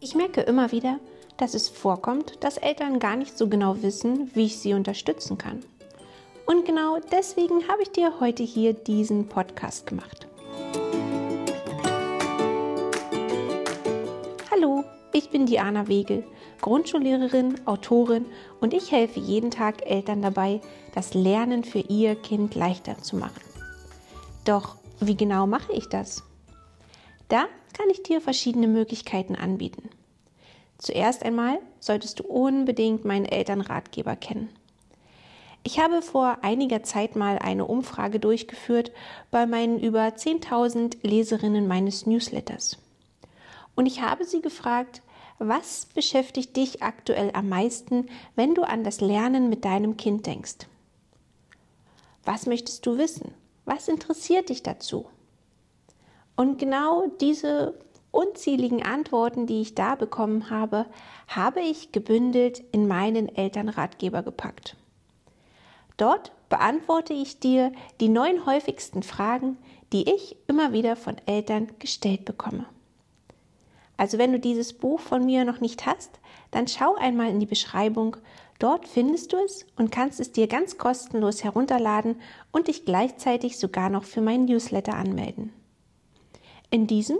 Ich merke immer wieder, dass es vorkommt, dass Eltern gar nicht so genau wissen, wie ich sie unterstützen kann. Und genau deswegen habe ich dir heute hier diesen Podcast gemacht. Hallo, ich bin Diana Wegel, Grundschullehrerin, Autorin und ich helfe jeden Tag Eltern dabei, das Lernen für ihr Kind leichter zu machen. Doch wie genau mache ich das? Da kann ich dir verschiedene Möglichkeiten anbieten. Zuerst einmal solltest du unbedingt meinen Elternratgeber kennen. Ich habe vor einiger Zeit mal eine Umfrage durchgeführt bei meinen über 10.000 Leserinnen meines Newsletters. Und ich habe sie gefragt, was beschäftigt dich aktuell am meisten, wenn du an das Lernen mit deinem Kind denkst? Was möchtest du wissen? Was interessiert dich dazu? Und genau diese unzähligen Antworten, die ich da bekommen habe, habe ich gebündelt in meinen Elternratgeber gepackt. Dort beantworte ich dir die neun häufigsten Fragen, die ich immer wieder von Eltern gestellt bekomme. Also wenn du dieses Buch von mir noch nicht hast, dann schau einmal in die Beschreibung. Dort findest du es und kannst es dir ganz kostenlos herunterladen und dich gleichzeitig sogar noch für meinen Newsletter anmelden. In diesem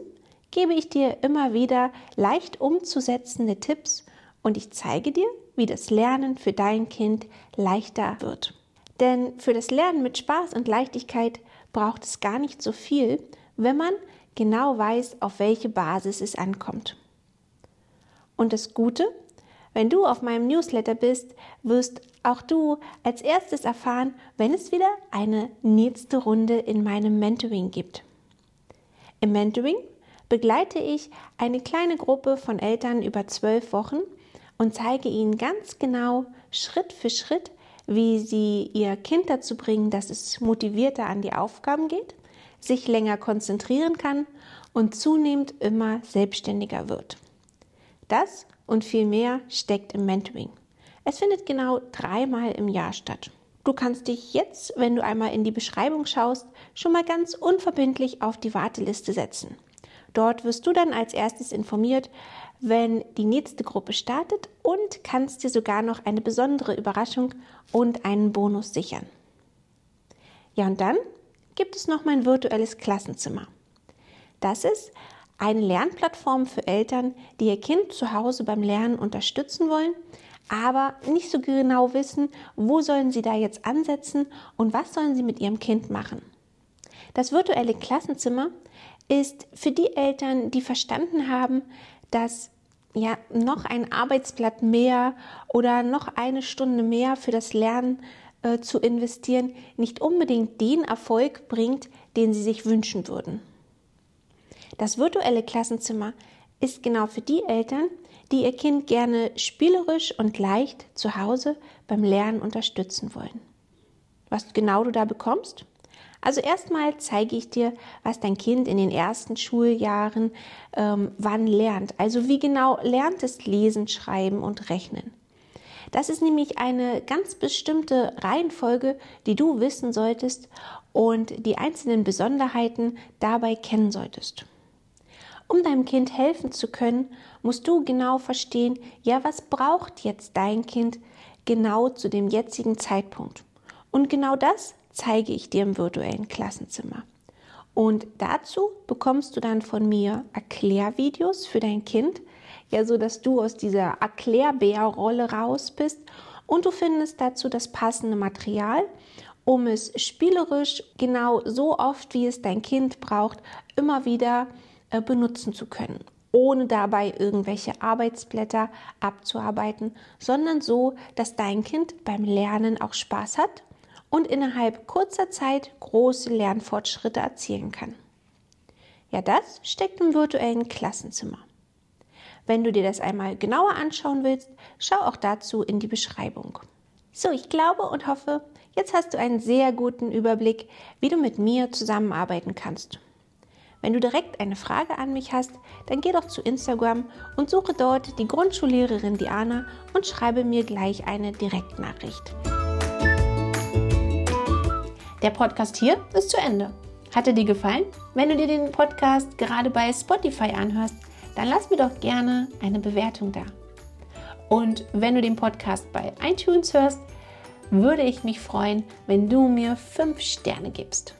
gebe ich dir immer wieder leicht umzusetzende Tipps und ich zeige dir, wie das Lernen für dein Kind leichter wird. Denn für das Lernen mit Spaß und Leichtigkeit braucht es gar nicht so viel, wenn man genau weiß, auf welche Basis es ankommt. Und das Gute, wenn du auf meinem Newsletter bist, wirst auch du als erstes erfahren, wenn es wieder eine nächste Runde in meinem Mentoring gibt. Im Mentoring begleite ich eine kleine Gruppe von Eltern über zwölf Wochen und zeige ihnen ganz genau Schritt für Schritt, wie sie ihr Kind dazu bringen, dass es motivierter an die Aufgaben geht, sich länger konzentrieren kann und zunehmend immer selbstständiger wird. Das und viel mehr steckt im Mentoring. Es findet genau dreimal im Jahr statt. Du kannst dich jetzt, wenn du einmal in die Beschreibung schaust, schon mal ganz unverbindlich auf die Warteliste setzen. Dort wirst du dann als erstes informiert, wenn die nächste Gruppe startet und kannst dir sogar noch eine besondere Überraschung und einen Bonus sichern. Ja, und dann gibt es noch mein virtuelles Klassenzimmer. Das ist eine Lernplattform für Eltern, die ihr Kind zu Hause beim Lernen unterstützen wollen, aber nicht so genau wissen, wo sollen sie da jetzt ansetzen und was sollen sie mit ihrem Kind machen. Das virtuelle Klassenzimmer ist für die Eltern, die verstanden haben, dass ja noch ein Arbeitsblatt mehr oder noch eine Stunde mehr für das Lernen äh, zu investieren, nicht unbedingt den Erfolg bringt, den sie sich wünschen würden. Das virtuelle Klassenzimmer ist genau für die Eltern, die ihr Kind gerne spielerisch und leicht zu Hause beim Lernen unterstützen wollen. Was genau du da bekommst? Also erstmal zeige ich dir, was dein Kind in den ersten Schuljahren ähm, wann lernt. Also wie genau lernt es lesen, schreiben und rechnen. Das ist nämlich eine ganz bestimmte Reihenfolge, die du wissen solltest und die einzelnen Besonderheiten dabei kennen solltest. Um deinem Kind helfen zu können, musst du genau verstehen, ja, was braucht jetzt dein Kind genau zu dem jetzigen Zeitpunkt. Und genau das zeige ich dir im virtuellen Klassenzimmer. Und dazu bekommst du dann von mir Erklärvideos für dein Kind, ja, so dass du aus dieser Erklärbärrolle raus bist und du findest dazu das passende Material, um es spielerisch genau so oft, wie es dein Kind braucht, immer wieder benutzen zu können, ohne dabei irgendwelche Arbeitsblätter abzuarbeiten, sondern so, dass dein Kind beim Lernen auch Spaß hat und innerhalb kurzer Zeit große Lernfortschritte erzielen kann. Ja, das steckt im virtuellen Klassenzimmer. Wenn du dir das einmal genauer anschauen willst, schau auch dazu in die Beschreibung. So, ich glaube und hoffe, jetzt hast du einen sehr guten Überblick, wie du mit mir zusammenarbeiten kannst. Wenn du direkt eine Frage an mich hast, dann geh doch zu Instagram und suche dort die Grundschullehrerin Diana und schreibe mir gleich eine Direktnachricht. Der Podcast hier ist zu Ende. Hat er dir gefallen? Wenn du dir den Podcast gerade bei Spotify anhörst, dann lass mir doch gerne eine Bewertung da. Und wenn du den Podcast bei iTunes hörst, würde ich mich freuen, wenn du mir fünf Sterne gibst.